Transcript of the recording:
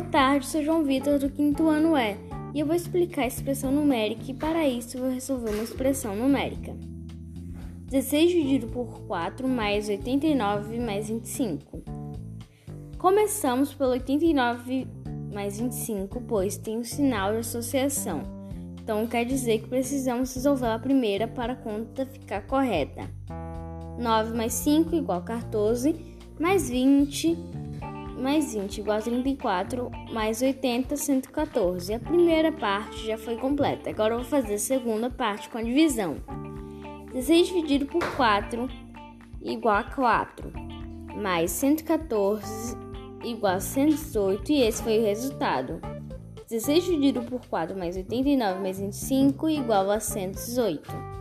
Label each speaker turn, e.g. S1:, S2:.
S1: tarde, sou João Vitor do quinto ano E e eu vou explicar a expressão numérica e para isso vou resolver uma expressão numérica. 16 dividido por 4 mais 89 mais 25. Começamos pelo 89 mais 25, pois tem o sinal de associação. Então quer dizer que precisamos resolver a primeira para a conta ficar correta. 9 mais 5 igual a 14, mais 20 mais 20 igual a 34, mais 80, 114. A primeira parte já foi completa. Agora eu vou fazer a segunda parte com a divisão. 16 dividido por 4 igual a 4, mais 114 igual a 118 e esse foi o resultado. 16 dividido por 4 mais 89 mais 25 igual a 118.